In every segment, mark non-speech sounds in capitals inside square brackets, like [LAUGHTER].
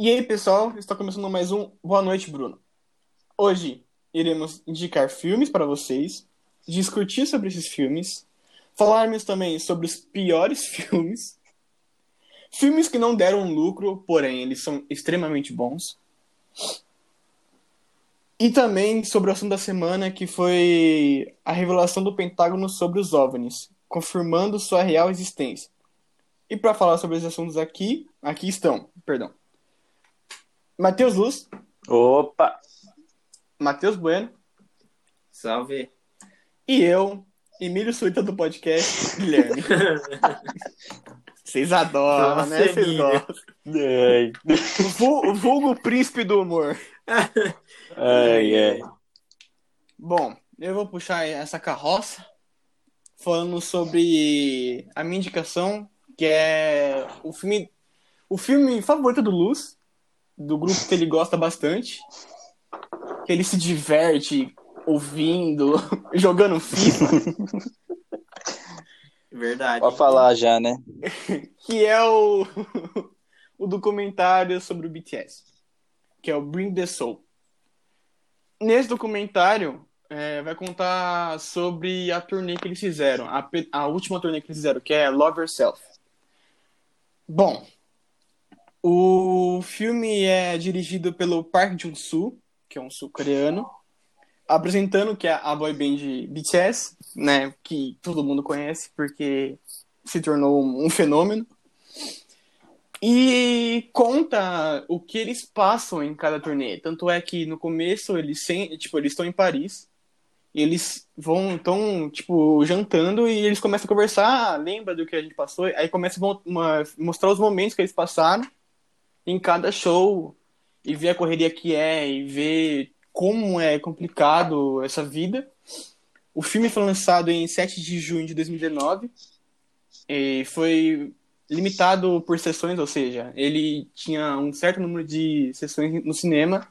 E aí, pessoal, está começando mais um Boa Noite, Bruno. Hoje iremos indicar filmes para vocês, discutir sobre esses filmes, falarmos também sobre os piores [LAUGHS] filmes, filmes que não deram lucro, porém eles são extremamente bons, e também sobre o assunto da semana, que foi a revelação do Pentágono sobre os OVNIs, confirmando sua real existência. E para falar sobre esses assuntos aqui, aqui estão, perdão, Matheus Luz, Opa! Matheus Bueno Salve. e eu, Emílio Suíta do podcast, [LAUGHS] Guilherme. Vocês adoram, Nossa, né? Vocês gostam. Ai, vu- o vulgo príncipe do humor. ai, ai. Bom, eu vou puxar essa carroça falando sobre a minha indicação, que é o filme, o filme favorito do Luz, do grupo que ele gosta bastante, que ele se diverte ouvindo, [LAUGHS] jogando FIFA, Verdade. Pode falar já, né? [LAUGHS] que é o, [LAUGHS] o documentário sobre o BTS, que é o Bring the Soul. Nesse documentário, é, vai contar sobre a turnê que eles fizeram, a, a última turnê que eles fizeram, que é Love Yourself. Bom, o filme é dirigido pelo Park Jun-soo, que é um sul-coreano, apresentando que é a boy band BTS, né, que todo mundo conhece porque se tornou um fenômeno. E conta o que eles passam em cada turnê. Tanto é que no começo eles tipo, eles estão em Paris. Eles vão estão tipo jantando e eles começam a conversar, ah, lembra do que a gente passou? Aí começam a mostrar os momentos que eles passaram em cada show e ver a correria que é e ver como é complicado essa vida. O filme foi lançado em 7 de junho de 2019 e foi limitado por sessões, ou seja, ele tinha um certo número de sessões no cinema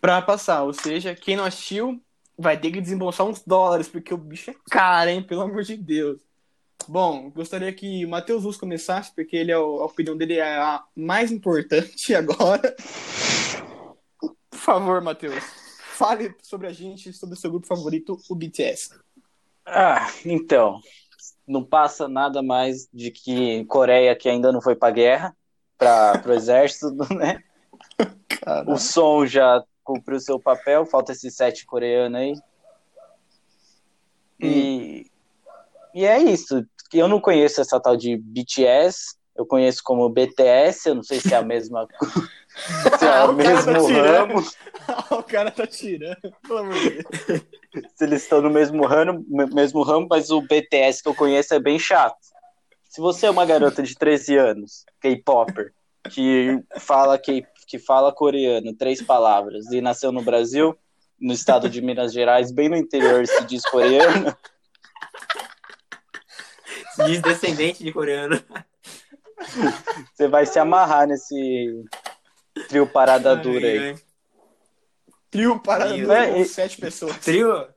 para passar, ou seja, quem não assistiu vai ter que desembolsar uns dólares, porque o bicho é caro, hein, pelo amor de Deus. Bom, gostaria que o Matheus Luz começasse, porque ele é o- a opinião dele é a mais importante [LAUGHS] agora. Por favor, Matheus, fale sobre a gente, sobre o seu grupo favorito, o BTS. Ah, então. Não passa nada mais de que Coreia que ainda não foi pra guerra, para pro exército, [LAUGHS] né? Cara, O som já cumpriu seu papel, falta esse set coreano aí. E, e é isso. Eu não conheço essa tal de BTS, eu conheço como BTS, eu não sei se é a mesma [LAUGHS] se é o O cara tá mesmo tirando. ramo, [LAUGHS] o cara tá tirando, pelo amor de Deus. [LAUGHS] se eles estão no mesmo ramo, mesmo ramo, mas o BTS que eu conheço é bem chato. Se você é uma garota de 13 anos, K-popper, que fala que, que fala coreano, três palavras, e nasceu no Brasil, no estado de Minas Gerais, bem no interior, se diz coreano, diz descendente de coreano. [LAUGHS] você vai se amarrar nesse trio parada dura aí. Trio parada Trio. dura É, com sete pessoas. Trio?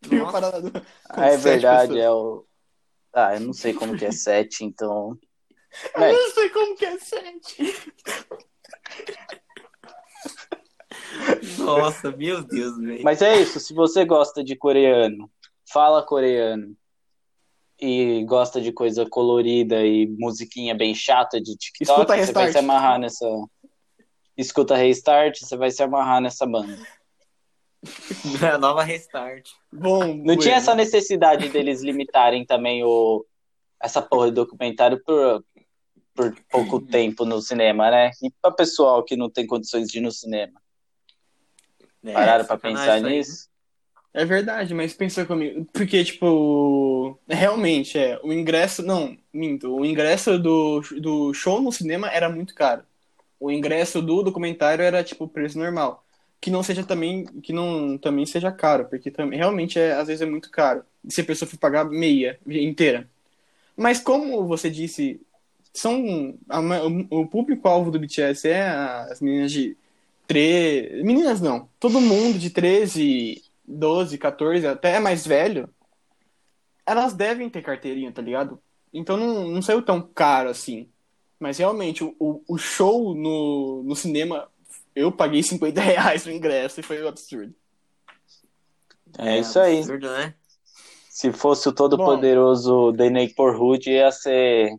Trio Nossa. parada dura Ah, é verdade, pessoas. é o. Ah, eu não sei como que é sete, então. [LAUGHS] Eu É, não sei como que é sete. Nossa, meu Deus, velho. Mas é isso, se você gosta de coreano, fala coreano e gosta de coisa colorida e musiquinha bem chata de TikTok, Escuta você vai se amarrar nessa. Escuta Restart, você vai se amarrar nessa banda. [LAUGHS] A nova restart. Bom, Não bueno. tinha essa necessidade deles limitarem também o essa porra de documentário por, por pouco tempo no cinema, né? E pra pessoal que não tem condições de ir no cinema. É, Pararam pra sacanagem pensar aí. nisso? É verdade, mas pensa comigo. Porque, tipo, realmente, é. O ingresso. Não, minto. O ingresso do, do show no cinema era muito caro. O ingresso do documentário era, tipo, preço normal. Que não seja também. Que não também seja caro, porque também realmente é, às vezes é muito caro. Se a pessoa for pagar meia inteira. Mas como você disse, são. a o público-alvo do BTS é as meninas de 13. Meninas não. Todo mundo de 13, 12, 14, até mais velho. Elas devem ter carteirinha, tá ligado? Então não, não saiu tão caro assim. Mas realmente, o, o, show no, no cinema, eu paguei 50 reais no ingresso e foi um absurdo. É isso aí. Absurdo, né? Se fosse o todo-poderoso The Neighborhood, ia ser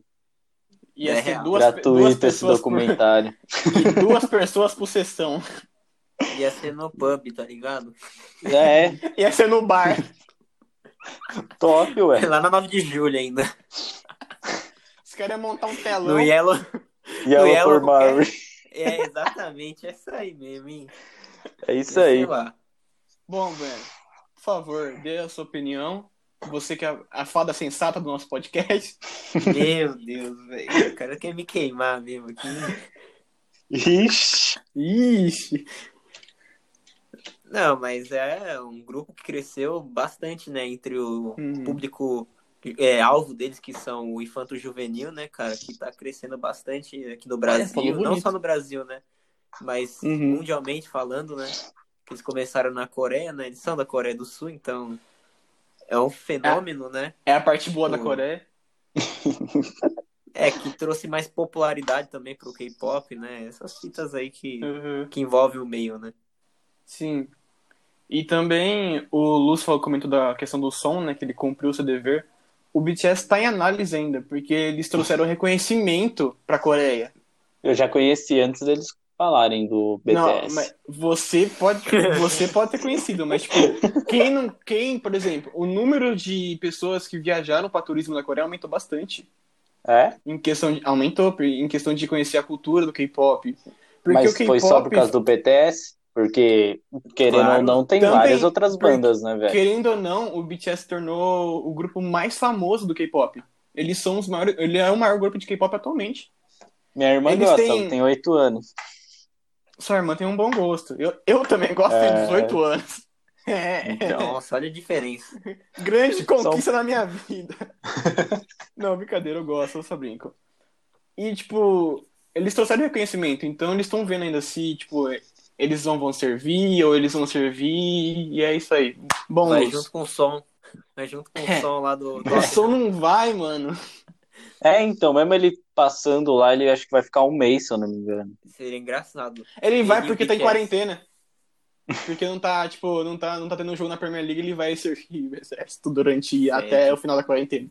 Ia É ser real. duas, duas gratuito esse pessoas por, documentário. [LAUGHS] e duas pessoas por sessão. Ia ser no pub, tá ligado? É, [LAUGHS] Ia ser no bar. top, ué. [LAUGHS] Lá na 9 de julho ainda. Os caras iam montar um telão. No Yellow. E ela Yellow por Mary. É, exatamente. É isso aí mesmo, hein? É isso aí. lá. Bom, Breno, por favor, dê a sua opinião. Você que é a fada sensata do nosso podcast. Meu Deus, velho. O cara quer me queimar mesmo aqui. Ixi. Ixi. Não, mas é um grupo que cresceu bastante, né? Entre o Uhum. público é, alvo deles, que são o infanto juvenil, né, cara? Que tá crescendo bastante aqui no Brasil. Não bonito. só no Brasil, né? Mas Uhum. mundialmente falando, né? Que eles começaram na Coreia, né? Eles são da Coreia do Sul, então é um fenômeno, né? É a parte boa da O- Coreia. É, que trouxe mais popularidade também pro K-pop, né? Essas fitas aí que, Uhum. que envolvem o meio, né? Sim. E também o Lúcio falou, comentou da questão do som, né? Que ele cumpriu o seu dever. O BTS está em análise ainda, porque eles trouxeram reconhecimento pra Coreia. Eu já conheci antes deles falarem do Não, BTS. mas você pode, você pode ter conhecido, mas tipo, quem não, quem, por exemplo, o número de pessoas que viajaram para turismo na Coreia aumentou bastante. É? Em questão de, aumentou em questão de conhecer a cultura do K-pop. Mas foi só por causa do BTS? Porque, querendo Claro. ou não, tem Também, várias outras bandas, né, velho? Querendo ou não, o BTS se tornou o grupo mais famoso do K-pop. Eles são os maiores, ele é o maior grupo de K-pop atualmente. Minha irmã Eles gosta, têm- tem oito anos. Sua irmã tem um bom gosto. Eu, eu também gosto É. de 18 anos. [LAUGHS] É. Nossa, olha a diferença. Grande conquista na minha vida. [LAUGHS] Não, brincadeira, eu gosto, eu só brinco. E, tipo, eles trouxeram reconhecimento, então eles estão vendo ainda se, tipo, eles não vão servir ou eles vão servir, e é isso aí. Bom, Vai junto com o som. Vai junto com É. o som lá do. do [LAUGHS] o som não vai, mano. É, então, mesmo ele passando lá, ele acho que vai ficar um mês, se eu não me engano. Seria engraçado. Ele vai Ele porque tá em BTS. quarentena. Porque não tá, tipo, não tá, não tá tendo jogo na Premier League, ele vai servir o exército durante até o final da quarentena.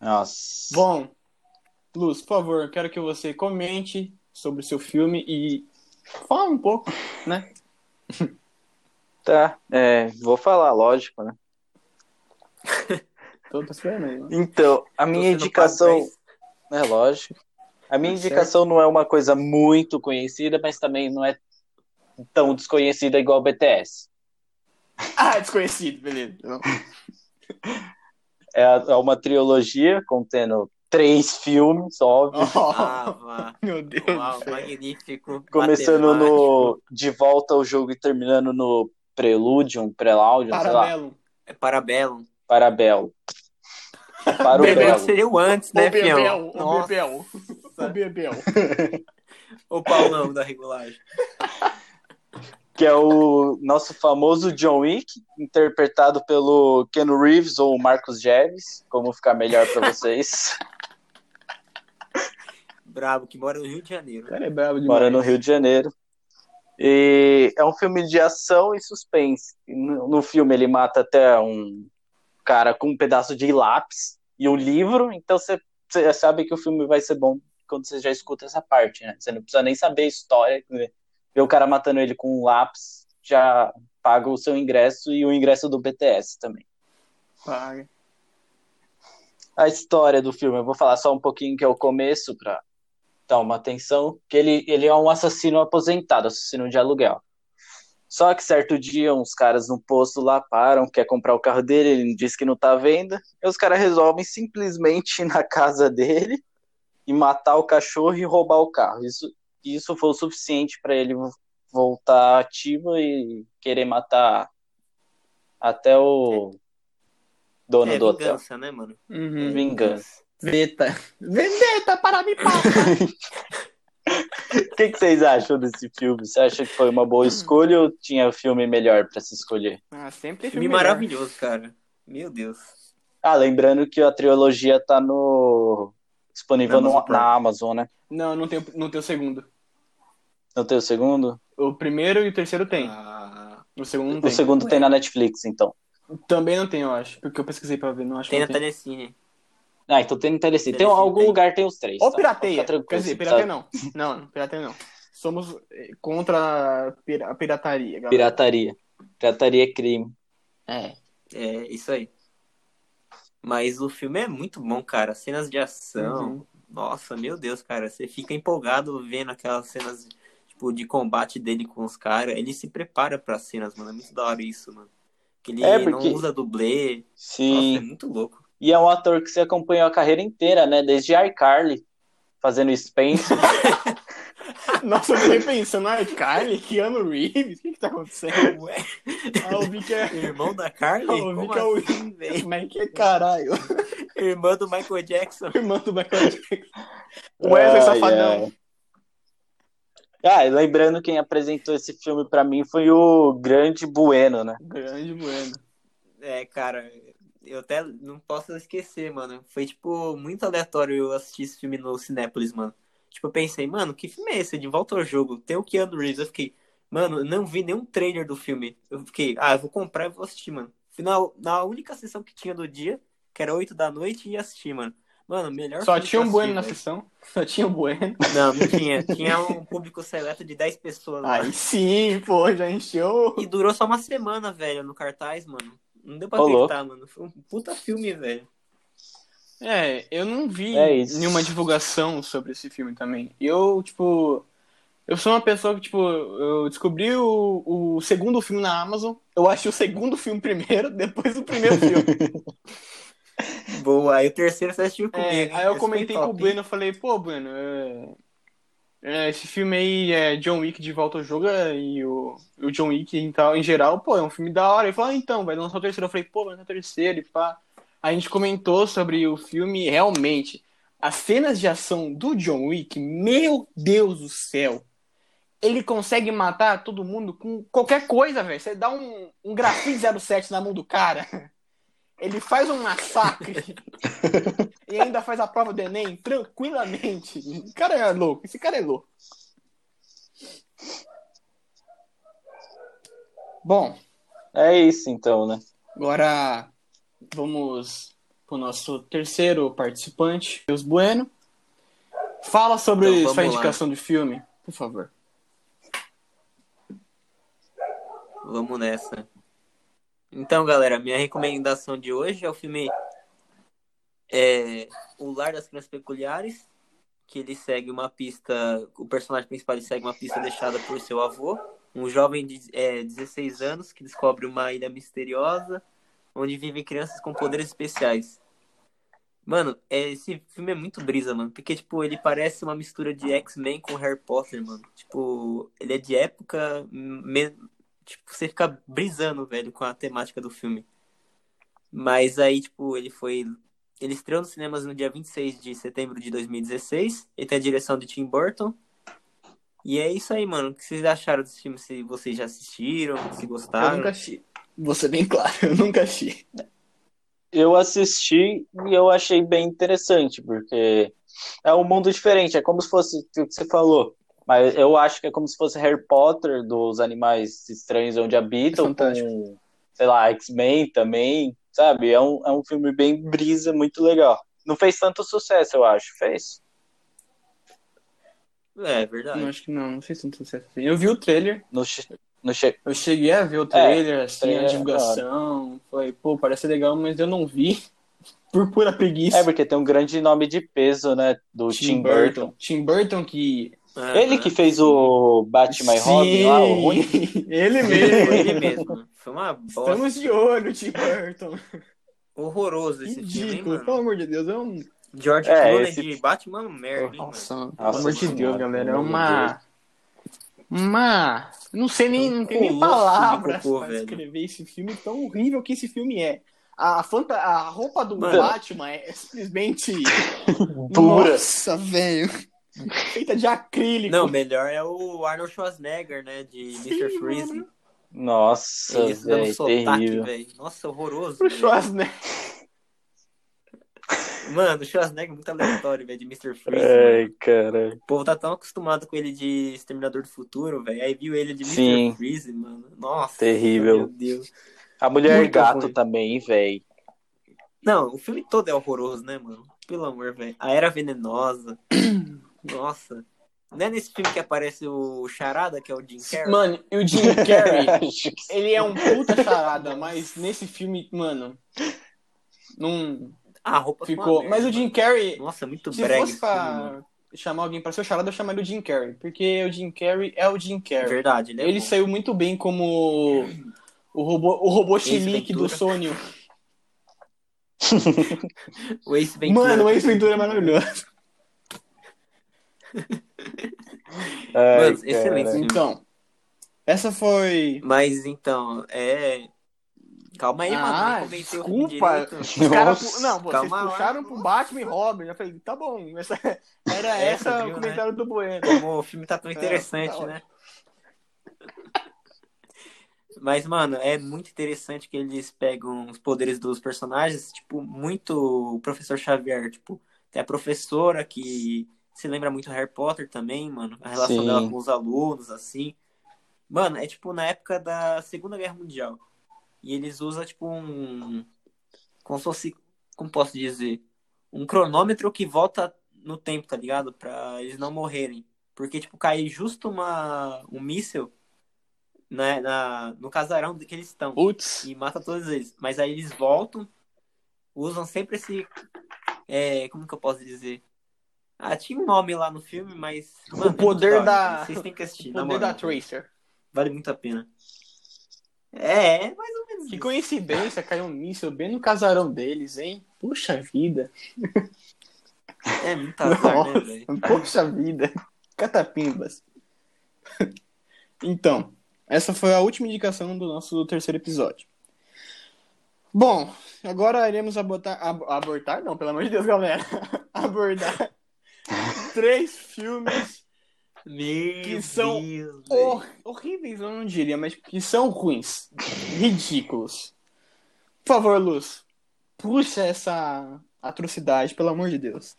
Nossa. Bom, Luz, por favor, quero que você comente sobre o seu filme e fale um pouco, né? [LAUGHS] Tá, é, vou falar, lógico, né? Tô, tô esperando aí. né? Então, a minha indicação. É lógico. A minha Tá indicação não é uma coisa muito conhecida, mas também não é tão desconhecida igual o BTS. [LAUGHS] Ah, desconhecido, beleza. [LAUGHS] É, é uma trilogia contendo três filmes, óbvio. [LAUGHS] Ah, meu Deus. Uau, magnífico. Começando matemático. no De Volta ao Jogo e terminando no Preludium, Preludium, sei lá, Parabelo. É Parabellum. Parabelo. Para o Bebel. Seria o antes, né, o Bebel, fião? o Nossa. Bebel. O Bebel. [LAUGHS] O Paulão da regulagem. que é o nosso famoso John Wick, interpretado pelo Ken Reeves ou Marcos Jeves, como ficar melhor pra vocês. [LAUGHS] Brabo, que mora no Rio de Janeiro. O cara é brabo demais. Mora no Rio de Janeiro. E é um filme de ação e suspense. No, no filme ele mata até um cara com um pedaço de lápis e um livro, então você, sabe que o filme vai ser bom quando você já escuta essa parte, né? Você não precisa nem saber a história, ver ver o cara matando ele com um lápis já paga o seu ingresso e o ingresso do BTS também. Paga. a história do filme. Eu vou falar só um pouquinho que é o começo para uma atenção, que ele, ele é um assassino aposentado, assassino de aluguel. Só que certo dia uns caras no posto lá param, quer comprar o carro dele, ele diz que não tá à venda, e os caras resolvem simplesmente ir na casa dele e matar o cachorro e roubar o carro. Isso, isso foi o suficiente para ele voltar ativo e querer matar até o dono É do hotel. vingança, né, mano? Uhum. Vingança. Veta. Vendetta para me. [LAUGHS] O que, que vocês acham desse filme? Você acha que foi uma boa escolha ou tinha filme melhor para se escolher? Ah, sempre tem Filme melhor. maravilhoso, cara. Meu Deus. Ah, lembrando que a trilogia tá no disponível Na no- Amazon Prime. na Amazon, né? Não, não tem, não tem o segundo. Não tem o segundo? O primeiro e o terceiro tem. Ah, O segundo O tem. segundo tem na Netflix, então. Também não tem, eu acho. Porque eu pesquisei pra ver, não acho tem que na. Telecine. Ah, então tem no Telecine. Tem algum tem. lugar tem os três. Ou tá? pirateia. Quer dizer, pirateia não. Não, pirateia não. Somos eh, contra a pirataria, galera. Pirataria. Pirataria é crime. É. É, isso aí. Mas o filme é muito bom, cara. Cenas de ação. Uhum. Nossa, meu Deus, cara. Você fica empolgado vendo aquelas cenas, tipo, de combate dele com os caras. Ele se prepara para cenas, mano. É muito da hora isso, mano. Que ele É, porque- não usa dublê. Sim. Nossa, é muito louco. E é um ator que você acompanhou a carreira inteira, né? Desde iCarly, fazendo Spencer. [LAUGHS] Nossa, eu fiquei pensando, ah, Carly, Keanu Reeves, o que que tá acontecendo? Ué, [LAUGHS] Ah, eu vi que é... irmão da Carly? Eu vi Como que é o- assim? Como é que é, caralho? Irmã do Michael Jackson. Irmão do Michael Jackson. [LAUGHS] Wesley Ai, Safadão. ai. Ah, e lembrando quem apresentou esse filme pra mim foi o grande Bueno, né? Grande bueno. É, cara, eu até não posso esquecer, mano. Foi, tipo, muito aleatório eu assistir esse filme no Cinépolis, mano. Tipo, eu pensei, mano, que filme é esse? De volta ao jogo. Tem o Keanu Reeves. Eu fiquei, mano, não vi nenhum trailer do filme. Eu fiquei, ah, eu vou comprar e vou assistir, mano. Final, na única sessão que tinha do dia, que era 8 da noite, ia assistir, mano. Mano, melhor Só tinha um eu bueno na assisti, sessão. [LAUGHS] Só tinha um bueno. Não, não tinha. [LAUGHS] Tinha um público seleto de 10 pessoas lá. Aí sim, pô, já encheu. E durou só uma semana, velho, no cartaz, mano. Não deu pra Ô, louco. acreditar, mano. Foi um puta filme, velho. É, eu não vi É nenhuma divulgação sobre esse filme também. Eu, tipo. Eu sou uma pessoa que, tipo, eu descobri o, o segundo filme na Amazon. Eu achei o segundo filme primeiro, [LAUGHS] depois o primeiro filme. Boa, aí o terceiro você assistiu comigo. É, aí eu comentei com o Bueno, eu falei, pô, Bueno, é... é, esse filme aí é John Wick de volta ao jogo é, e o, o John Wick em, tal, em geral, pô, é um filme da hora. Ele falou, ah, então, vai lançar o terceiro. Eu falei, pô, vai lançar o terceiro e pá. A gente comentou sobre o filme realmente, as cenas de ação do John Wick, meu Deus do céu. Ele consegue matar todo mundo com qualquer coisa, velho. Você dá um, um grafite 07 na mão do cara. [LAUGHS] Ele faz um massacre e ainda faz a prova do Enem tranquilamente. O cara é louco. Esse cara é louco. Bom, É isso então, né? agora vamos pro nosso terceiro participante, Deus Bueno. Fala sobre Então, sua lá. indicação de filme, por favor. Vamos nessa. Então, galera, minha recomendação de hoje é o filme é, O Lar das Crianças Peculiares, que ele segue uma pista, o personagem principal segue uma pista deixada por seu avô, um jovem de é, 16 anos que descobre uma ilha misteriosa onde vivem crianças com poderes especiais. Mano, é, esse filme é muito brisa, mano, porque, tipo, ele parece uma mistura de X-Men com Harry Potter, mano. Tipo, ele é de época, tipo, você fica brisando, velho, com a temática do filme. Mas aí, tipo, ele foi. Ele estreou nos cinemas no dia 26 de setembro de 2016. Ele tem a direção de Tim Burton. E é isso aí, mano. O que vocês acharam desse filme? Se vocês já assistiram, se Eu gostaram? nunca assisti. Vou ser bem claro, [LAUGHS] eu nunca assisti. Eu assisti e eu achei bem interessante, porque é um mundo diferente, é como se fosse o que você falou. Mas eu acho que é como se fosse Harry Potter dos animais estranhos onde habitam, É fantástico. com, sei lá, X-Men também, sabe? É um, é um filme bem brisa, muito legal. Não fez tanto sucesso, eu acho. Fez? É, Não, verdade. acho que não, não se não sucesso assim. Eu vi o trailer, No, no che- eu cheguei a ver o trailer, assim, trailer a é divulgação. Falei, pô, parece legal, mas eu não vi. [LAUGHS] Por pura preguiça. É, porque tem um grande nome de peso, né? Do Tim, Burton. Tim Burton que. Ele que fez o Batman e Robin lá, o ruim. Ele mesmo. ele mesmo. Foi uma bosta. Estamos de olho, Tim Burton. Horroroso esse filme, hein, Ridículo, mano? pelo amor de Deus. É um. George É, Clooney esse- de Batman, merda, hein, mano? Nossa, pelo amor de Deus, galera. É uma. Uma. Não sei nem. Não tem nem palavras cocô, pra velho. descrever esse filme tão horrível que esse filme é. A, fanta... a roupa do Mano. Batman é simplesmente. Dura. Nossa, velho. Feita de acrílico. Não, melhor é o Arnold Schwarzenegger, né? De Sim, Mr. Freeze. mano. Nossa, Isso dando velho, sotaque, terrível. velho. Nossa, horroroso. O velho. Schwarzenegger. Mano, o Schwarzenegger é muito aleatório, velho, de Mr. Freeze. Ai, cara. O povo tá tão acostumado com ele de Exterminador do Futuro, velho. Aí viu ele de Mr. Sim. Freeze, mano. Nossa, Terrível. meu Deus. A Mulher Muito Gato ruim. também, velho. Não, o filme todo é horroroso, né, mano? Pelo amor, velho. A Era Venenosa. [CLEARS THROAT] Nossa. Não é nesse filme que aparece o Charada, que é o Jim Carrey? Mano, e o Jim Carrey, [LAUGHS] ele é um puta charada, mas nesse filme, mano, não Ah, a roupa ficou. merda, Mas o Jim Carrey, Nossa, muito se brega fosse esse filme, pra chamar alguém pra ser o charada, eu chamaria o Jim Carrey. Porque o Jim Carrey é o Jim Carrey. Verdade, ele é Ele bom. saiu muito bem como o robô, o robô chilique do. Sônia. [LAUGHS] O Ace Ventura. Mano, o Ace Ventura é maravilhoso. [LAUGHS] Ai, Mano, excelente cara. Então, essa foi. Mas então, é. Calma aí, mano. Ah, Nem convenceu o filme desculpa. Nossa. Não, vocês Calma lá. puxaram pro Batman e Robin. Eu falei, tá bom. [LAUGHS] Essa, era É, essa você o viu, comentário do Bueno. Como o filme tá tão É, interessante, tá né? [LAUGHS] Mas, mano, é muito interessante que eles pegam os poderes dos personagens, tipo, muito o professor Xavier, tipo, tem a professora que se lembra muito Harry Potter também, mano, a relação Sim. dela com os alunos, assim. Mano, é tipo na época da Segunda Guerra Mundial. E eles usam, tipo, um. Como se fosse. Como posso dizer? Um cronômetro que volta no tempo, tá ligado? Pra eles não morrerem. Porque, tipo, cai justo uma, um míssil né, na, no casarão que eles estão. E mata todos eles. Mas aí eles voltam, usam sempre esse. é, como que eu posso dizer? Ah, tinha um nome lá no filme, mas. mano, é muito poder da- Vocês têm que assistir. O poder da Tracer. Vale muito a pena. É, é mais ou menos Que isso. coincidência, caiu um míssil bem no casarão deles, hein? Puxa vida. [LAUGHS] É muito azar, né, velho? Poxa vida. Catapimbas. Então, essa foi a última indicação do nosso terceiro episódio. Bom, agora iremos abortar. ab- abortar? Não, pelo amor de Deus, galera. [LAUGHS] Abordar [LAUGHS] três filmes Meu Que são Deus, hor- horríveis, eu não diria, mas que são ruins. Ridículos. Por favor, Luz, puxa essa atrocidade, pelo amor de Deus.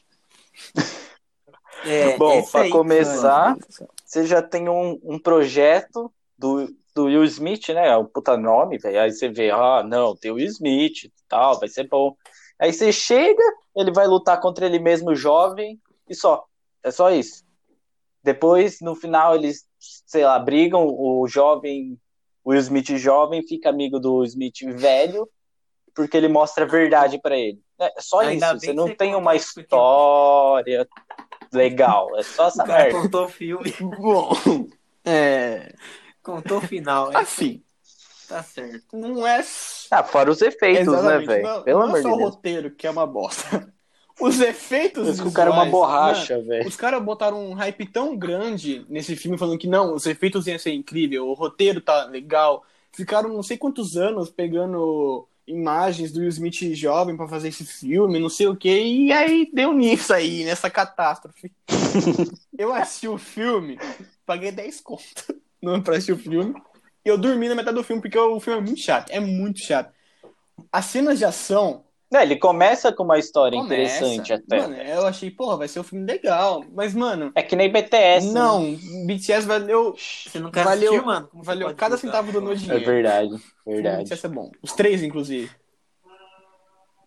É, Bom, pra aí, começar- céu. Você já tem um, um projeto do, do Will Smith, né? É um puta nome, velho. Aí você vê, ah, não, tem o Will Smith tal, vai ser bom. Aí você chega, ele vai lutar contra ele mesmo jovem e só. É só isso. Depois, no final, eles, sei lá, brigam, o jovem, o Will Smith jovem fica amigo do Smith velho, porque ele mostra a verdade pra ele. É só Ainda isso, você que não tem uma história legal, é só essa O cara merda. contou o filme, Bom, é. contou o final. é, Assim, Tá certo. não é. Ah, fora os efeitos, né, Exatamente, velho? Não, Pelo não amor é só de o roteiro que é uma bosta. Os efeitos. Parece que o cara é uma visuais, borracha, velho. Os caras botaram um hype tão grande nesse filme, falando que não, os efeitos iam ser incrível, o roteiro tá legal. Ficaram não sei quantos anos pegando imagens do Will Smith jovem pra fazer esse filme, não sei o que, e aí deu nisso aí, nessa catástrofe. [LAUGHS] eu assisti o filme, paguei 10 conto [LAUGHS] não pra assistir o filme, e eu dormi na metade do filme, porque o filme é muito chato, é muito chato. As cenas de ação Não, ele começa com uma história Começa. interessante até. Mano, eu achei, porra, vai ser um filme legal. Mas, mano, É que nem BTS. né? não, BTS valeu, Você não quer Valeu- assistir, mano? Como valeu cada julgar? centavo do meu É dinheiro. verdade, O verdade. BTS é bom. Os três, inclusive.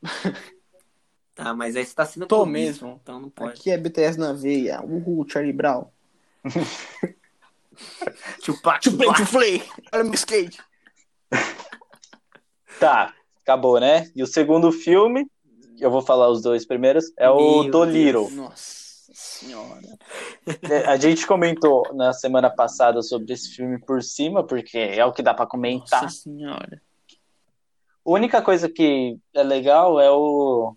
[LAUGHS] Tá, mas aí você tá sendo Tô clubista, mesmo. Então não pode. Aqui é BTS na veia. Uhul, Charlie Brown. [LAUGHS] Chupac, chupac. chuplay. Olha meu skate. Tá, acabou, né? E o segundo filme, eu vou falar os dois primeiros, é o Meu Dolittle. Nossa senhora. É, A gente comentou na semana passada sobre esse filme por cima, porque é o que dá pra comentar. Nossa senhora. A única coisa que é legal é o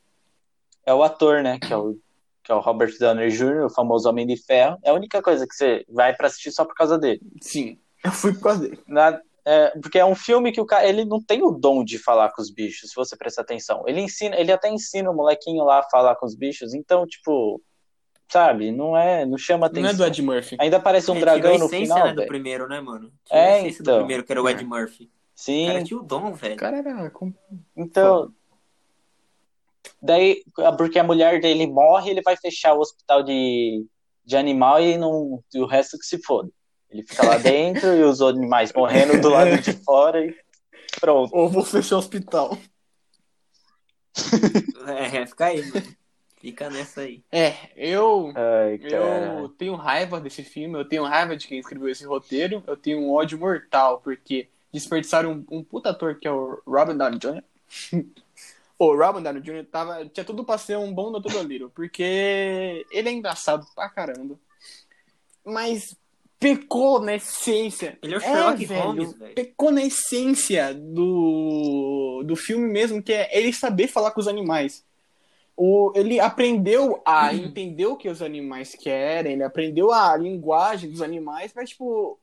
é o ator, né? Que é o, que é o Robert Downey Jr., o famoso Homem de Ferro. É a única coisa que você vai pra assistir só por causa dele. Sim, eu fui por causa dele. Na- é, porque é um filme que o cara ele não tem o dom de falar com os bichos, se você prestar atenção. Ele ensina, ele até ensina o molequinho lá a falar com os bichos, então, tipo, sabe, não é, não chama Não é atenção. do Ed Murphy. Ainda aparece um É, dragão no final, né, do primeiro, né, mano? Tirou É, a essência então. do primeiro, que era o Ed Murphy. O Sim, cara tinha o dom, O velho. cara era. com- então, Daí, porque a mulher dele morre, ele vai fechar o hospital de, de animal e, não, e o resto que se foda. Ele fica lá dentro e os animais morrendo do lado de [LAUGHS] fora e pronto. Ou vou fechar o hospital. É, fica aí, mano. Fica nessa aí. É, eu. Ai. Eu tenho raiva desse filme, eu tenho raiva de quem escreveu esse roteiro, eu tenho um ódio mortal, porque desperdiçaram um, um puta ator que é o Robin Downey Jr. [LAUGHS] o Robin Downey Jr. Tava, tinha tudo pra ser um bom Dr. Dolittle, porque ele é engraçado pra caramba. Mas pecou na essência. Ele é o Sherlock velho, Holmes, velho. Pecou na essência do, do filme mesmo, que é ele saber falar com os animais. O, ele aprendeu a entender o que os animais querem, ele aprendeu a linguagem dos animais, mas, tipo,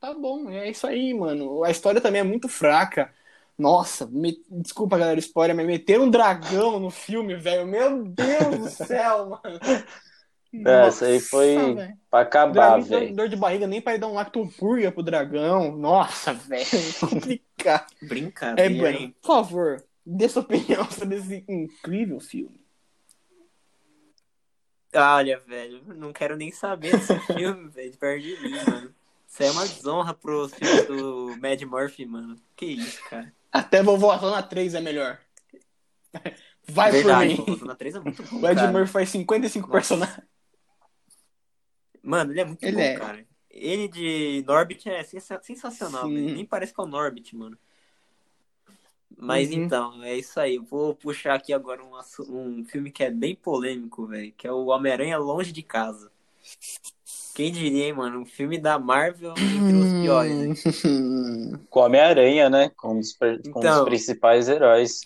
tá bom, é isso aí, mano. A história também é muito fraca. Nossa, me- desculpa, galera, spoiler, mas meter um dragão no filme, velho, meu Deus do céu, [LAUGHS] mano. É, Essa aí foi Nossa, velho. pra acabar, velho. dor de barriga, nem pra ir dar um lactopurga pro dragão. Nossa, velho, [LAUGHS] complicado. É, Brincadeira, Bueno, hein? por favor, dê sua opinião sobre esse incrível filme. Olha, velho, não quero nem saber desse [LAUGHS] filme, velho, de perto de mim, mano. Isso aí é uma desonra pros filmes do Mad Murphy, mano. Que isso, cara. Até Vovó Zona 3 é melhor. Vai Verdade, por mim. pô, na 3 é muito [LAUGHS] bom, O Ed cara. Murphy faz 55 Nossa. personagens. Mano, ele é muito Ele bom, é. cara. Ele de Norbit é sensa- sensacional. Nem parece que é o Norbit, mano. Mas Uhum. então, é isso aí. Vou puxar aqui agora um, um filme que é bem polêmico, velho. Que é o Homem-Aranha Longe de Casa. Quem diria, hein, mano? Um filme da Marvel entre os piores. hein? [LAUGHS] Com Homem-Aranha, né? Com per- com Então. principais heróis.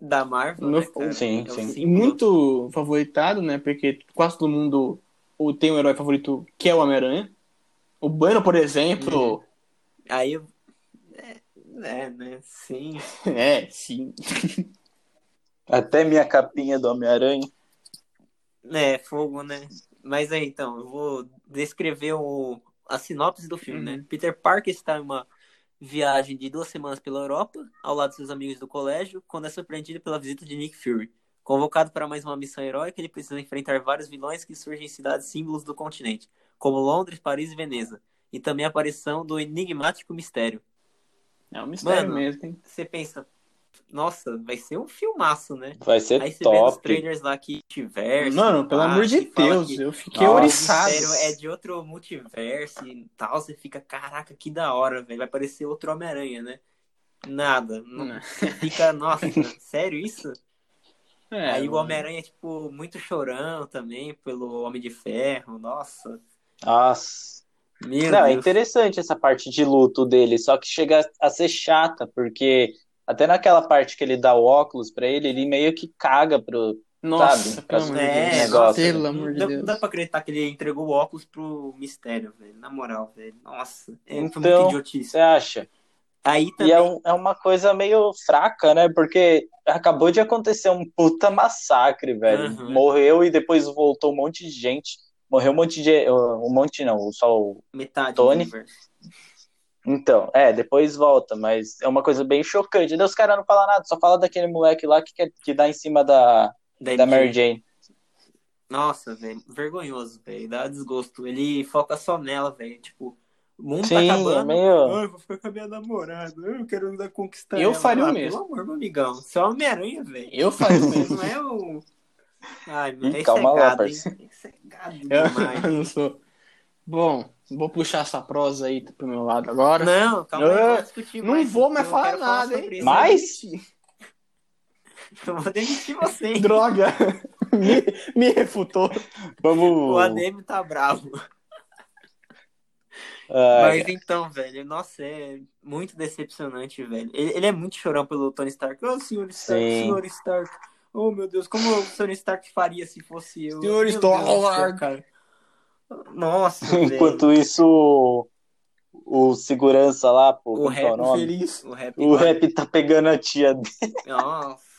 Da Marvel, No- né, cara? Sim, É sim. Muito favoritado, né? Porque quase todo mundo ou tem um herói favorito que é o Homem-Aranha. O Bueno, por exemplo. Aí eu... É, é, né? Sim. [LAUGHS] É, sim. [LAUGHS] Até minha capinha do Homem-Aranha. É, fogo, né? Mas aí, então, eu vou descrever o, a sinopse do filme, Uhum. né? Peter Parker está em uma viagem de duas semanas pela Europa, ao lado de seus amigos do colégio, quando é surpreendido pela visita de Nick Fury. Convocado para mais uma missão heróica, ele precisa enfrentar vários vilões que surgem em cidades símbolos do continente, como Londres, Paris e Veneza. E também a aparição do enigmático Mistério. É um mistério Mano, mesmo, hein? Você pensa, nossa, vai ser um filmaço, né? Vai ser Aí você vê top. trailers lá que multiverso. Mano, pelo pá, amor de Deus, que eu fiquei Nossa. oriçado. É de outro multiverso e tal. Você fica, caraca, que da hora, velho. Vai parecer outro Homem-Aranha, né? Nada. Não, Não. Você fica, nossa, [LAUGHS] sério isso? É, Aí o. Homem-Aranha, tipo, muito chorão também pelo Homem de Ferro. Nossa. Nossa. Meu Não, é Deus. interessante essa parte de luto dele, só que chega a ser chata, porque até naquela parte que ele dá o óculos pra ele, ele meio que caga pro. Nossa, sabe, pelo caso- amor de É, Deus. negócio, Pelo né? amor de Não, Deus. não dá pra acreditar que ele entregou o óculos pro mistério, velho. Na moral, velho. Nossa. É foi Então, muito idiotice. Você acha? Aí E também. é, um- é uma coisa meio fraca, né? Porque acabou de acontecer um puta massacre, velho. Uhum. Morreu e depois voltou um monte de gente. Morreu um monte de. Um monte não, só o. Metade Tony. Então, é, depois volta, mas é uma coisa bem chocante. Daí os caras não falam nada, só fala daquele moleque lá que, quer- que dá em cima da, Da da. Mary Jane. Nossa, velho, vergonhoso, velho. Dá desgosto. Ele foca só nela, velho. Tipo, o mundo Sim, tá é acabando. meio- Ai, vou ficar com a minha namorada. Eu quero ainda conquistar Eu ela. faria o Ah, mesmo. Pelo amor, meu amigão. Você é o Homem-Aranha, velho. Eu faço Isso mesmo. não é o. Ai, mano, esse calma é lá, parceiro. É Eu, não sou. Bom, vou puxar essa prosa aí pro meu lado agora. Não, calma aí, Eu vamos discutir Não vou mais falar nada, hein? isso. Mas- [LAUGHS] Eu vou demitir você. hein? Droga! [LAUGHS] me, me refutou. Vamos. O ADM tá bravo. Ai, Mas então, velho, nossa, é muito decepcionante, velho. Ele, ele é muito chorão pelo Tony Stark. Ô, senhor Stark, Sim. senhor Stark. Oh, meu Deus, como o Tony Stark faria se fosse eu? Senhor Stark. cara. Nossa, [LAUGHS] velho. Enquanto isso, o, o segurança lá, pô, O é o rap nome? Feliz. O rap. O rap tá pegando a tia dele. Nossa.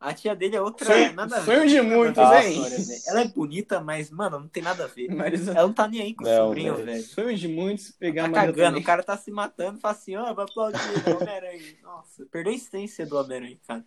A tia dele é outra. Sonho- nada sonho de muitos, hein? história, velho. Ela é bonita, mas, mano, não tem nada a ver. Ela não tá nem aí com o Não, sobrinho, velho. velho. sonhos de muitos pegar Tá mais cagando, o cara tá se matando, fala assim, ó, vai aplaudir o Homem-Aranha. [LAUGHS] Nossa, perdeu a essência do Homem-Aranha, cara.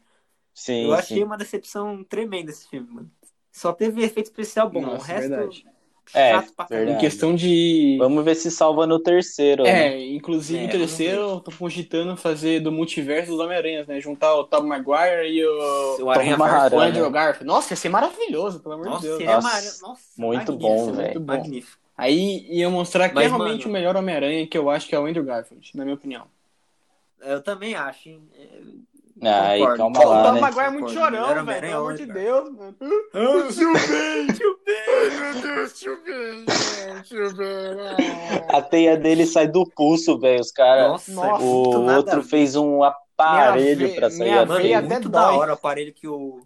Sim, Eu achei sim. uma decepção tremenda esse filme, mano. Só teve efeito especial bom. Nossa, o resto, verdade. É, chato pra caralho. Em questão de. Vamos ver se salva no terceiro. né? É, inclusive É, o terceiro, eu tô cogitando fazer do multiverso dos Homem-Aranhas, né? Juntar o Tom Maguire e o, O Aranha Aranha. Andrew Garfield. Nossa, ia ser maravilhoso, pelo amor Nossa, de Deus. seria Nossa, Nossa, muito bom, muito velho. Magnífico. Aí ia mostrar que Mas, é realmente mano- o melhor Homem-Aranha que eu acho que é o Andrew Garfield, na minha opinião. Eu também acho, hein? Ai, Concordo. calma Pô, o lá, Tom né? Maguire é muito Concordo. chorão, velho. Pelo o amor de Deus, mano. Ah, Tio Ben, tio Ben, meu Deus, tio Ben, tio Ben. A teia dele sai do pulso, velho. Os caras. É O outro fez um aparelho Minha pra sair minha a veia é teia. até muito da dói. hora o aparelho que o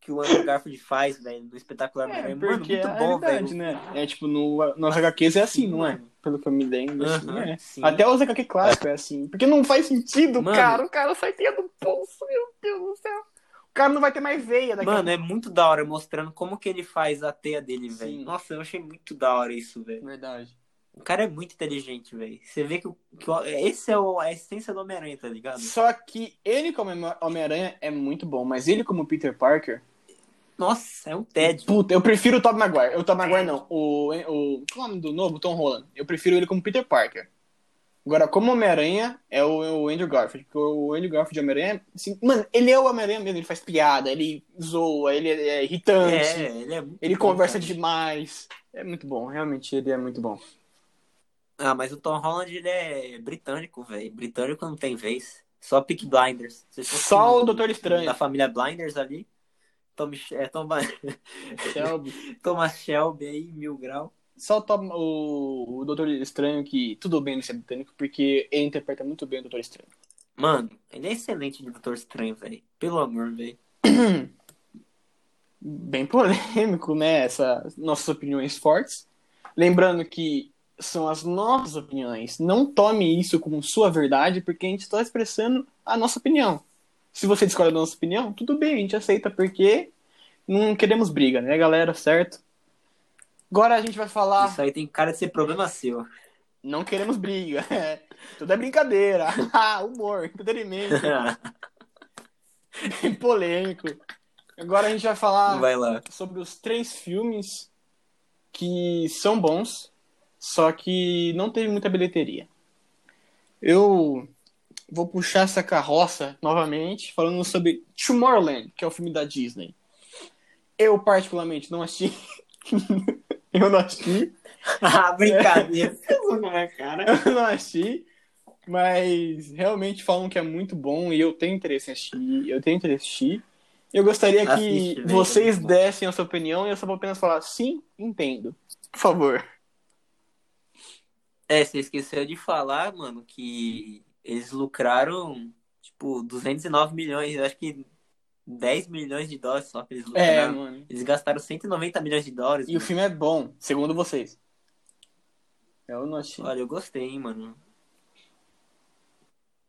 que o Andrew Garfield faz, velho, no espetacular É. Mano, porque muito é bom, velho. né? É tipo, no, nos HQs é assim, Sim, não é? Pelo que eu me lembro, assim, Aham, é. sim. Até os HQ clássicos é assim. Porque não faz sentido, Mano. cara. O cara sai teia do pulso, meu Deus do céu. O cara não vai ter mais veia daqui a Mano, é muito da hora mostrando como que ele faz a teia dele, velho. Nossa, eu achei muito da hora isso, velho. Verdade. O cara é muito inteligente, velho. Você vê que, o- que o- esse é o- a essência do Homem-Aranha, tá ligado? Só que ele como Homem-Aranha é muito bom, mas ele como Peter Parker... Nossa, é um tédio. Puta, eu prefiro o Tobey Maguire. O Tobey Maguire não. O, o, qual é o nome do novo? Tom Holland. Eu prefiro ele como Peter Parker. Agora, como Homem-Aranha, é o, o Andrew Garfield. Porque o Andrew Garfield de Homem-Aranha, assim, mano, ele é o Homem-Aranha mesmo. Ele faz piada, ele zoa, ele é, é irritante. É, ele é muito Ele bom, conversa cara. demais. É muito bom, realmente ele é muito bom. Ah, mas o Tom Holland, ele é britânico, velho. Britânico não tem vez. Só Peak Blinders. Só o Doutor Estranho. Da família Blinders ali. Tom, é, Tom, Shelby. [LAUGHS] Thomas Shelby aí, mil grau. Só o, Tom- o, o Doutor Estranho, que tudo bem ele ser britânico, porque ele interpreta muito bem o Doutor Estranho. Mano, ele é excelente de Doutor Estranho, velho. Pelo amor, velho. [CLEARS THROAT] Bem polêmico, né? Essas nossas opiniões fortes. Lembrando que são as nossas opiniões. Não tome isso como sua verdade, porque a gente está expressando a nossa opinião. Se você discorda da nossa opinião, tudo bem, a gente aceita, porque não queremos briga, né, galera? Certo? Agora a gente vai falar. Isso aí tem cara de ser problema seu. Não queremos briga. [LAUGHS] Tudo é brincadeira. [LAUGHS] Humor, entretenimento. Bem [LAUGHS] polêmico. Agora a gente vai falar Vai lá. sobre os três filmes que são bons, só que não teve muita bilheteria. Eu vou puxar essa carroça novamente, falando sobre Tomorrowland, que é o filme da Disney. Eu, particularmente, não assisti. [LAUGHS] Eu não assisti. [LAUGHS] ah, brincadeira. [LAUGHS] Eu não assisti. Mas realmente falam que é muito bom e eu tenho interesse em assistir. Eu tenho interesse em assistir. Eu gostaria que Assiste, vocês dessem a sua opinião e eu só vou apenas falar sim, entendo. Por favor. É, você esqueceu de falar, mano, que eles lucraram, tipo, 209 milhões. Eu acho que 10 milhões de dólares só que eles É, lucraram. mano. Eles gastaram 190 milhões de dólares. E o mano. filme é bom, segundo vocês. Eu não achei. Olha, eu gostei, hein, mano.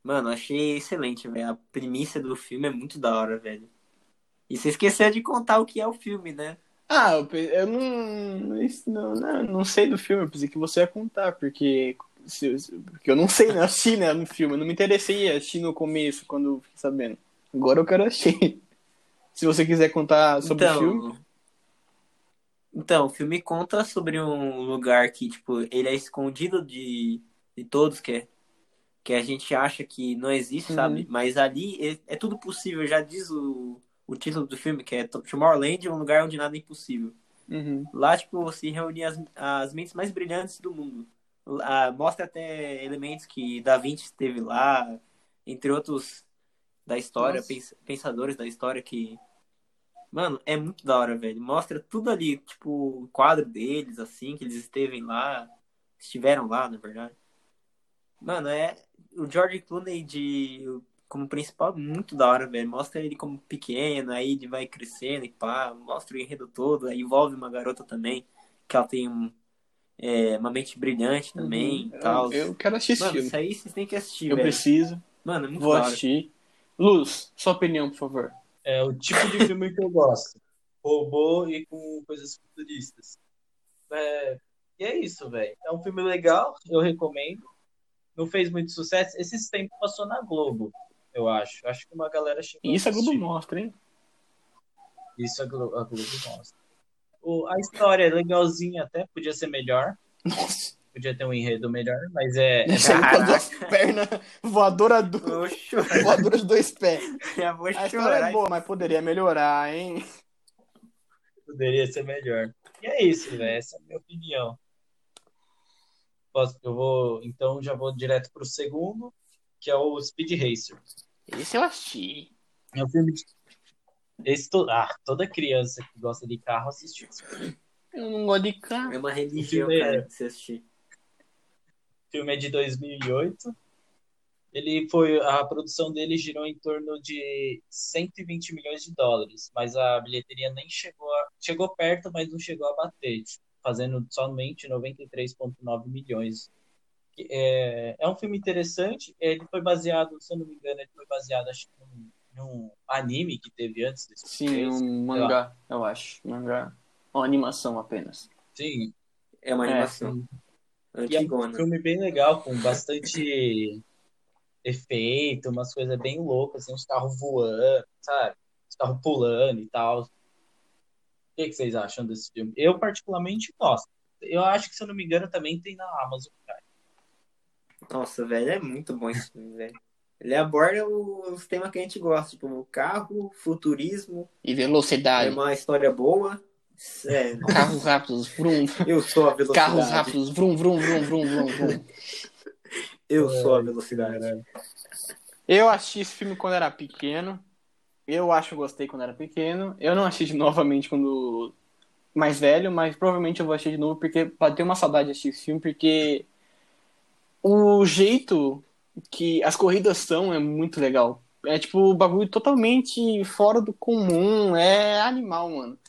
Mano, achei excelente, velho. A premissa do filme é muito da hora, velho. E você esqueceu de contar o que é o filme, né? Ah, eu, eu não, não, não. Não sei do filme, eu pensei que você ia contar, porque. Porque eu não sei, né? Assisti, né, no filme. Eu não me interessei assistir no começo, quando eu fiquei sabendo. Agora eu quero assistir. [LAUGHS] Se você quiser contar sobre o filme. Então, o filme conta sobre um lugar que, tipo, ele é escondido de, de todos, que, é, que a gente acha que não existe, Uhum. sabe? Mas ali é, é tudo possível, já diz o, o título do filme, que é Tomorrowland, um lugar onde nada é impossível. Uhum. Lá, tipo, se reúne as, as mentes mais brilhantes do mundo. Ah, mostra até elementos que Da Vinci esteve lá, entre outros da história, pens- pensadores da história que. Mano, é muito da hora, velho. Mostra tudo ali, tipo, o quadro deles, assim, que eles estevem lá. Estiveram lá, na verdade. Mano, é. O George Clooney de. Como principal, muito da hora, velho. Mostra ele como pequeno, aí ele vai crescendo e pá. Mostra o enredo todo. Aí envolve uma garota também, que ela tem um, é, uma mente brilhante também Uhum. e tal. Eu, eu quero assistir Mano, isso aí vocês têm que assistir, Eu velho. preciso. Mano, é muito Vou hora. assistir. Luz, sua opinião, por favor. É o tipo de filme que eu gosto. Robô e com coisas futuristas. É, e é isso, velho. É um filme legal, eu recomendo. Não fez muito sucesso. Esses tempos passou na Globo. eu acho. Acho que uma galera chegou Isso a Globo assistir. mostra, hein? Isso a Globo, a Globo mostra. O- a história é legalzinha até, podia ser melhor. Nossa. Podia ter um enredo melhor, mas é. Aí com as duas pernas voadora, do... Voadora de dois pés. Já vou A história chorar. é boa, mas poderia melhorar, hein? Poderia ser melhor. E é isso, velho. Essa é a minha opinião. Posso, eu vou, então já vou direto pro segundo, que é o Speed Racer. Esse eu assisti. É um filme de... To... Ah, toda criança que gosta de carro assistiu. esse filme. Eu não gosto de carro. É uma religião, filme é- cara, de se assistir. O filme é de 2008. Ele foi a produção dele girou em torno de 120 milhões de dólares, mas a bilheteria nem chegou a... chegou perto, mas não chegou a bater, fazendo somente 93,9 milhões. É, é um filme interessante. Ele foi baseado, se eu não me engano, ele foi baseado acho que num anime que teve antes desse Sim, um mangá, eu acho. Mangá. Uma animação apenas. Sim, É uma É, animação. E é um filme bem legal, com bastante efeito, umas coisas bem loucas, assim, uns carros voando, sabe? Os carros pulando e tal. O que, que vocês acham desse filme? Eu, particularmente, gosto. Eu acho que, se eu não me engano, também tem na Amazon Prime. Nossa, velho, é muito bom esse filme, velho. Ele aborda os temas que a gente gosta, tipo carro, futurismo, E é velocidade. uma história boa. É, [LAUGHS] Carros rápidos, vrum. [LAUGHS] eu sou a velocidade. Carros rápidos, vrum, vrum, vrum, vrum, vrum, vrum. [LAUGHS] Eu sou a velocidade. Eu assisti esse filme quando era pequeno. Eu acho que eu gostei quando era pequeno. Eu não assisti novamente quando mais velho, mas provavelmente eu vou assistir de novo porque bateu uma saudade de assistir esse filme, porque o jeito que as corridas são é muito legal. É tipo um bagulho totalmente fora do comum, é animal, mano.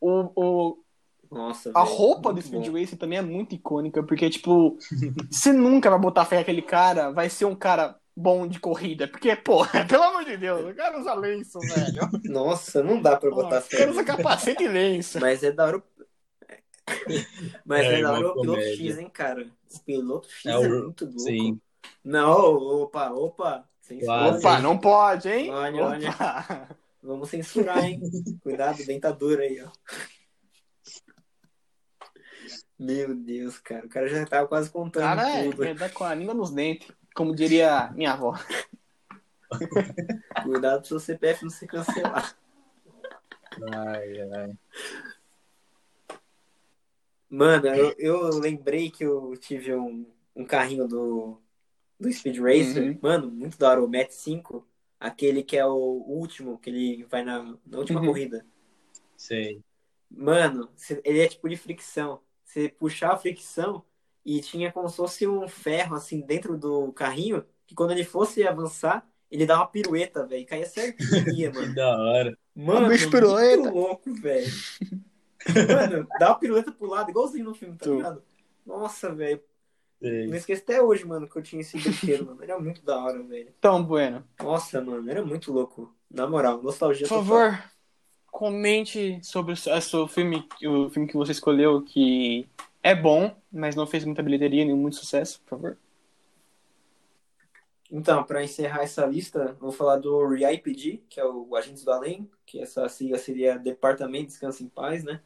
O, o, Nossa, a velho, roupa do Speed bom. Racer também é muito icônica, porque, tipo, [LAUGHS] você nunca vai botar fé naquele cara, vai ser um cara bom de corrida. Porque, pô, [LAUGHS] pelo amor de Deus, o cara usa lenço, velho. [LAUGHS] Nossa, não dá pra botar o fé. cara usa capacete e lenço. Mas é da hora. o- Mas É é, da hora o piloto. X, hein, cara? O piloto X É é, o- muito louco. Sim. Não, opa, opa. Censura. Opa, hein? não pode, hein? Olha, olha. Opa. Vamos censurar, hein? Cuidado, dentadura aí, ó. Meu Deus, cara. O cara já tava quase contando cara é, tudo. ele tá com a língua nos dentes, como diria minha avó. [LAUGHS] Cuidado pro seu CPF não se cancelar. Ai, ai. Mano, eu, eu lembrei que eu tive um, um carrinho do, do Speed Racer. Uhum. Mano, muito da hora. O Match 5. Aquele que é o último, que ele vai na, na última Uhum. corrida. Sei. Mano, ele é tipo de fricção. Você puxar a fricção e tinha como se fosse um ferro assim dentro do carrinho, que quando ele fosse avançar, ele dá uma pirueta, velho. Caía certinho, ia, [LAUGHS] Que mano. da hora. Mano, bicho pirueta. muito louco, velho. [LAUGHS] Mano, dá uma pirueta pro lado, igualzinho no filme, tá Tu. ligado? Nossa, velho. Sei. Não esqueço até hoje, mano, que eu tinha esse brinquedo, mano. Era muito da hora, velho. Então, Bueno, Nossa, mano, era muito louco. Na moral, nostalgia por favor, comente sobre o seu filme, o filme que você escolheu, que é bom, mas não fez muita bilheteria, nem muito sucesso, por favor. Então, para encerrar essa lista, vou falar do RIPD, que é o Agentes do Além, que essa sigla seria Departamento Descansa em Paz, né?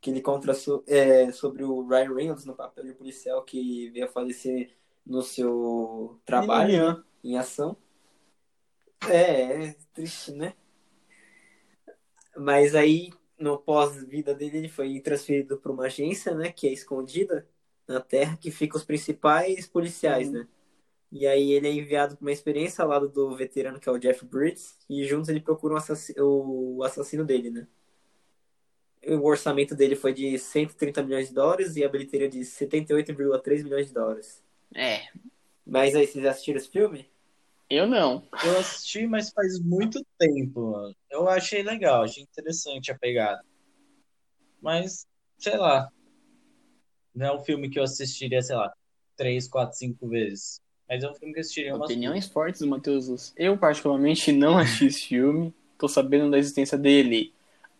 Que ele conta so- é, sobre o Ryan Reynolds no papel de policial que veio a falecer no seu trabalho, em ação. É, é triste, né? Mas aí, no pós-vida dele, ele foi transferido para uma agência, né? Que é escondida na Terra, que fica os principais policiais, Uhum. né? E aí ele é enviado para uma experiência ao lado do veterano que é o Jeff Bridges e juntos ele procura um assassino, o assassino dele, né? O orçamento dele foi de 130 milhões de dólares e a bilheteria de 78,3 milhões de dólares. É, Mas aí, vocês assistiram esse filme? eu não. Eu assisti, mas faz muito tempo, mano. Eu achei legal, achei interessante a pegada. Mas, sei lá. Não é um filme que eu assistiria, sei lá, três, quatro, cinco vezes. Mas é um filme que eu assistiria umas Opiniões fortes do Matheus Luz. Eu, particularmente, não [LAUGHS] assisti esse filme. Tô sabendo da existência dele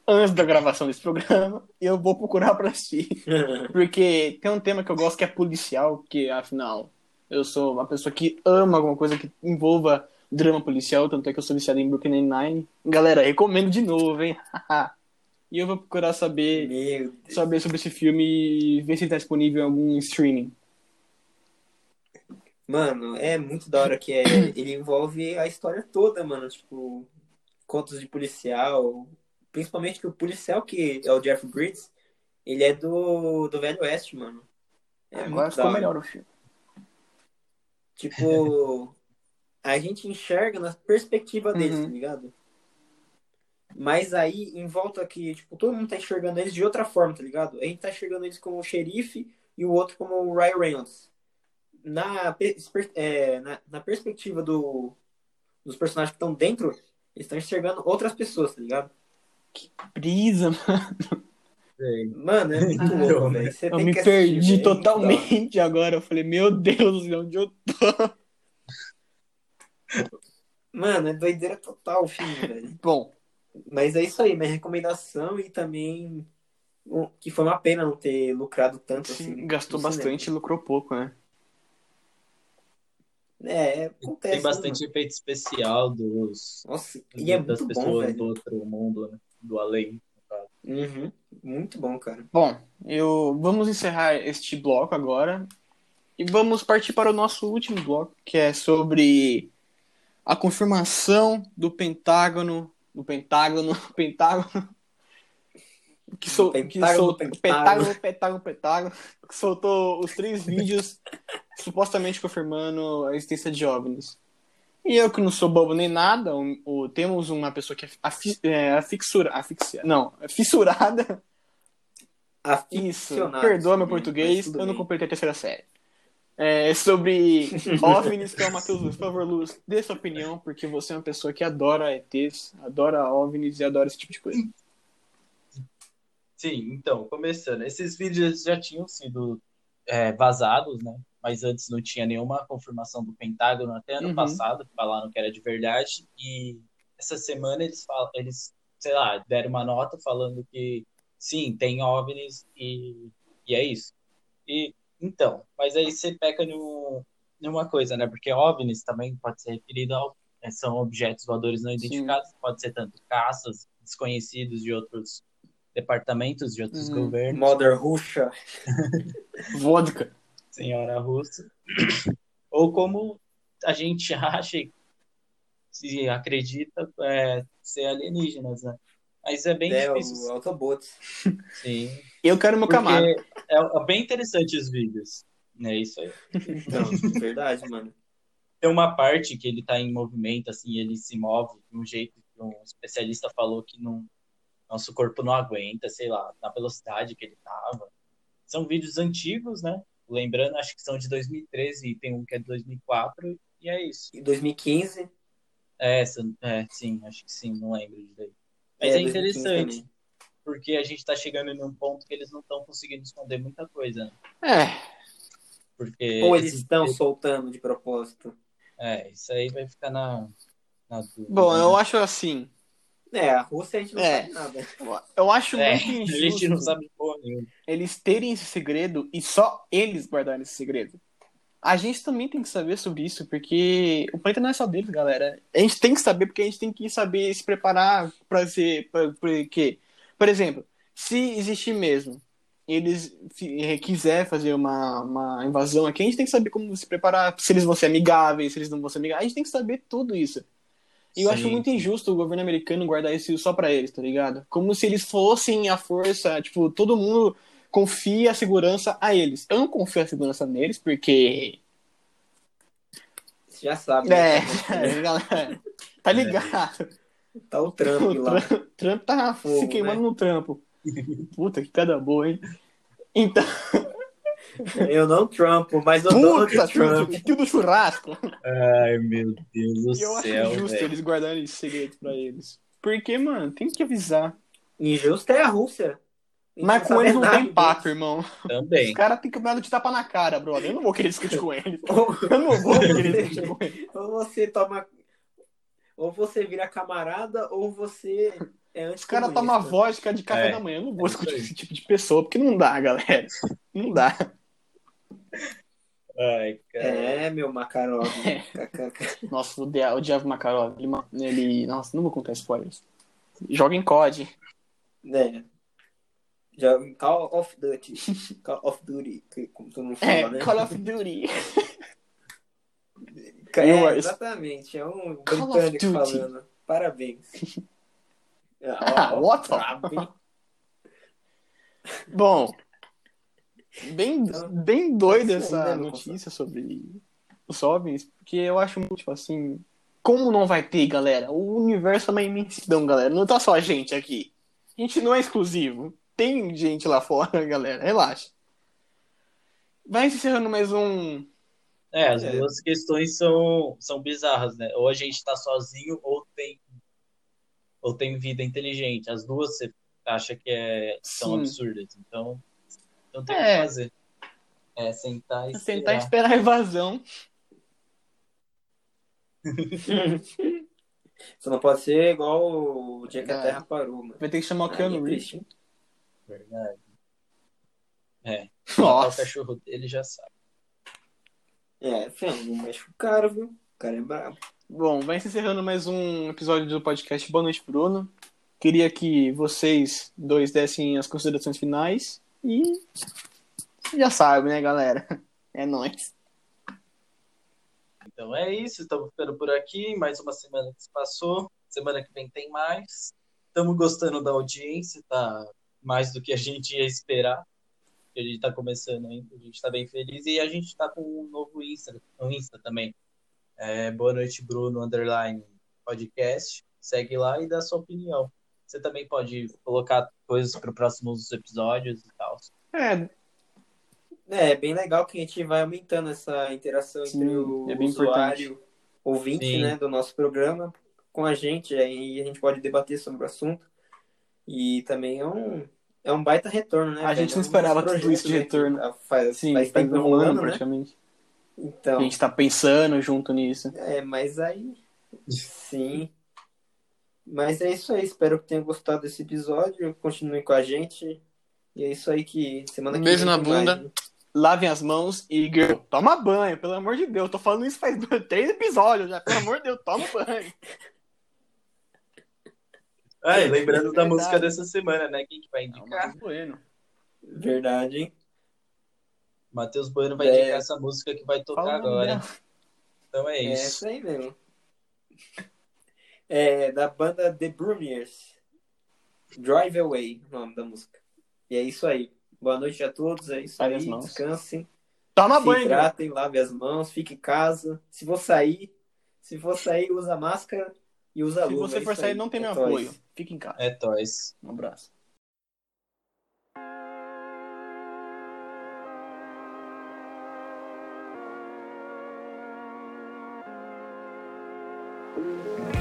antes da gravação desse programa. [LAUGHS] Eu vou procurar pra assistir. [LAUGHS] Porque tem um tema que eu gosto que é policial, porque afinal eu sou uma pessoa que ama alguma coisa que envolva drama policial, tanto é que eu sou viciado em Brooklyn Nine-Nine. Galera, recomendo de novo, hein? [LAUGHS] e eu vou procurar saber, saber sobre esse filme e ver se está disponível em algum streaming. Mano, é muito da hora que é. Ele envolve a história toda, mano. Tipo, contos de policial. Principalmente que o policial, que é o Jeff Bridges, ele é do, do Velho Oeste, mano. É Agora muito ficou melhor o filme. Tipo, a gente enxerga na perspectiva deles, Uhum. tá ligado? Mas aí, em volta aqui, tipo, todo mundo tá enxergando eles de outra forma, tá ligado? A gente tá enxergando eles como o xerife e o outro como o Ryan Reynolds. Na, é, na, na perspectiva do, dos personagens que estão dentro, eles estão enxergando outras pessoas, tá ligado? Brisa, [LAUGHS] mano. Mano, é muito Ah, louco, eu- velho. Eu tem me que assistir, perdi. É totalmente agora. Eu falei, meu Deus, onde eu tô? [LAUGHS] Mano, é doideira total o filme, velho. Bom, Mas é isso aí, minha recomendação e também que foi uma pena não ter lucrado tanto assim. sim, gastou no bastante e lucrou pouco, né? É, acontece. Tem bastante né, efeito especial dos? Nossa, e é das muito bom, pessoas velho. do outro mundo, né? Do além. Uhum, muito bom, cara. Bom, eu vamos encerrar este bloco agora e vamos partir para o nosso último bloco, que é sobre a confirmação do Pentágono, do Pentágono, [LAUGHS] Pentágono, que, sol, que Pentágono, sol, Pentágono. Pentágono, Pentágono, Pentágono, que soltou os três vídeos supostamente confirmando a existência de OVNIs. E eu que não sou bobo nem nada, o, o- temos uma pessoa que é, afi, é afixura, afixia, não, é fissurada [LAUGHS] isso, perdoa meu português, eu não completei a terceira série. É sobre [LAUGHS] OVNIs, que é o Matheus Luz. Por favor, Luz, dê sua opinião, porque você é uma pessoa que adora ETs, adora OVNIs e adora esse tipo de coisa. Sim, então, começando. Esses vídeos já tinham sido é, vazados, né? Mas antes não tinha nenhuma confirmação do Pentágono. Até ano Uhum. passado falaram que era de verdade. E essa semana eles falam, eles, sei lá, deram uma nota falando que sim, tem OVNIs e, e é isso. E então, mas aí você peca no, numa coisa, né? Porque OVNIs também pode ser referido ao é, são objetos voadores não Sim. identificados, pode ser tanto caças desconhecidos de outros departamentos, de outros Uhum. governos, Mother Russia. Vodka. Senhora russa, ou como a gente [LAUGHS] acha e se acredita é, ser alienígenas, né? Mas é bem É, difícil, o Autobots. sim. Eu quero meu Porque Camaro. é, é bem interessante os vídeos. É isso aí. Então, verdade, mano. Tem uma parte que ele tá em movimento, assim, ele se move de um jeito que um especialista falou que não, nosso corpo não aguenta, sei lá, na velocidade que ele tava. São vídeos antigos, né? Lembrando, acho que são de 2013 e tem um que é de 2004, e é isso. Em 2015. É, é, sim, acho que sim, não lembro disso aí. Mas é, 2015 interessante, também. porque a gente tá chegando em um ponto que eles não estão conseguindo esconder muita coisa, né? É, Porque Ou eles estão soltando de propósito. É, isso aí vai ficar na, na dúvida. bom, né? eu acho assim. É, a Rússia a gente não É. sabe nada. Eu acho É, muito a injusto gente não sabe porra nenhuma. eles terem esse segredo e só eles guardarem esse segredo. A gente também tem que saber sobre isso, porque o planeta não é só deles, galera. A gente tem que saber, porque a gente tem que saber se preparar para ser. Pra, porque, por exemplo, se existir mesmo, eles quiser fazer uma, uma invasão aqui, a gente tem que saber como se preparar, se eles vão ser amigáveis, se eles não vão ser amigáveis. A gente tem que saber tudo isso. E eu Sim. acho muito injusto o governo americano guardar isso só pra eles, tá ligado? Como se eles fossem a força, tipo, todo mundo confia a segurança a eles. Eu não confio a segurança neles, porque. Você já sabe. É, né? [LAUGHS] é, galera, tá ligado? Tá o Trump O lá. Trump, Trump tá Fogo, se queimando né? no trampo. Puta, que cada boa, hein? Então, [LAUGHS] Eu não Trump, mas o Donald puta, Trump. Trump, tio do churrasco. Ai, meu Deus do E eu acho céu, injusto velho. eles guardarem esse segredo pra eles. Porque, mano, tem que avisar. Injusto é a Rússia. Mas com sabe eles não tem deles. papo, irmão. Os Também. caras têm que dar de tapa na cara, brother. Eu não vou querer discutir com eles. [LAUGHS] Eu não vou querer discutir com eles. ou você toma. Ou você vira camarada, ou você é Os caras tomam vodka de café É, da manhã. Eu não vou é discutir aí. esse tipo de pessoa, porque não dá, galera. Não dá. Ai, cara. É, meu Makarov. [LAUGHS] É. Nossa, o Dia- o Diabo Makarov. Ele, ele. Nossa, não vou contar spoilers. Joga em COD. É. Já Call of Duty. [LAUGHS] Call of Duty, como todo mundo fala, É, né? Call of Duty. [LAUGHS] É, exatamente, é um Call of britânico Duty. falando. Parabéns. Ah, what? hein? Bom, bem, bem doida Sim, essa né, notícia sobre os OVNIs, porque eu acho muito, tipo assim, como não vai ter, galera? O universo é uma imensidão, galera. Não tá só a gente aqui. A gente não é exclusivo. Tem gente lá fora, [LAUGHS] galera. Relaxa. Vai encerrando mais um. É, as É. duas questões são, são bizarras, né? Ou a gente tá sozinho, ou tem, ou tem vida inteligente. As duas você acha que é, são Sim. absurdas. Então, não tem o É. que fazer. É sentar e Tentar esperar. esperar a evasão. Só [LAUGHS] não pode ser igual o dia que a Verdade. Terra parou, mano. Vai ter que chamar o Aí é Keanu Reeves. Verdade. É, matar o Nossa. cachorro dele já sabe. É, filho, não mexe com o cara, viu? O cara é brabo. Bom, vai se encerrando mais um episódio do podcast Boa Noite, Bruno. Queria que vocês dois dessem as considerações finais e já sabe, né, galera? É nóis. Então é isso, estamos ficando por aqui. Mais uma semana que se passou. Semana que vem tem mais. Estamos gostando da audiência, tá mais do que a gente ia esperar. A gente está começando ainda, a gente está bem feliz. E a gente está com um novo Insta, um Insta também. É, Boa noite, Bruno, underline podcast. Segue lá e dá sua opinião. Você também pode colocar coisas para os próximos episódios e tal. É, É, é bem legal que a gente vai aumentando essa interação Sim, entre o é bem usuário, ouvinte, Sim. né, do nosso programa com a gente, aí a gente pode debater sobre o assunto. E também é um, é um baita retorno, né? A gente não É um esperava tudo isso de retorno. tá- Faz, sim, faz tá enrolando, né? praticamente. Então, A gente tá pensando junto nisso. é, mas aí, sim. Mas é isso aí, espero que tenham gostado desse episódio, continuem com a gente. E é isso aí que semana que Beijo vem na tem mais, bunda. né? Lavem as mãos e, girl, toma banho, pelo amor de Deus. Tô falando isso faz [LAUGHS] três episódios já. Pelo amor de Deus, toma banho. [LAUGHS] Ah, e lembrando da Verdade. música dessa semana, né? Quem que vai É indicar? Matheus Bueno. Verdade, hein? Matheus Bueno vai É. indicar essa música que vai tocar Fala agora. Então é É isso. isso aí mesmo. É da banda The Brumiers. Drive Away, o nome da música. E é isso aí. Boa noite a todos. É isso Lave aí. as mãos. Descansem. Toma se banho, hidratem, lave as mãos, fique em casa. Se for sair, se for sair, usa máscara e usa Se luva. você é for sair, aí. não tem É meu nóis. apoio. Fica em casa. É Toys. Um abraço. Thank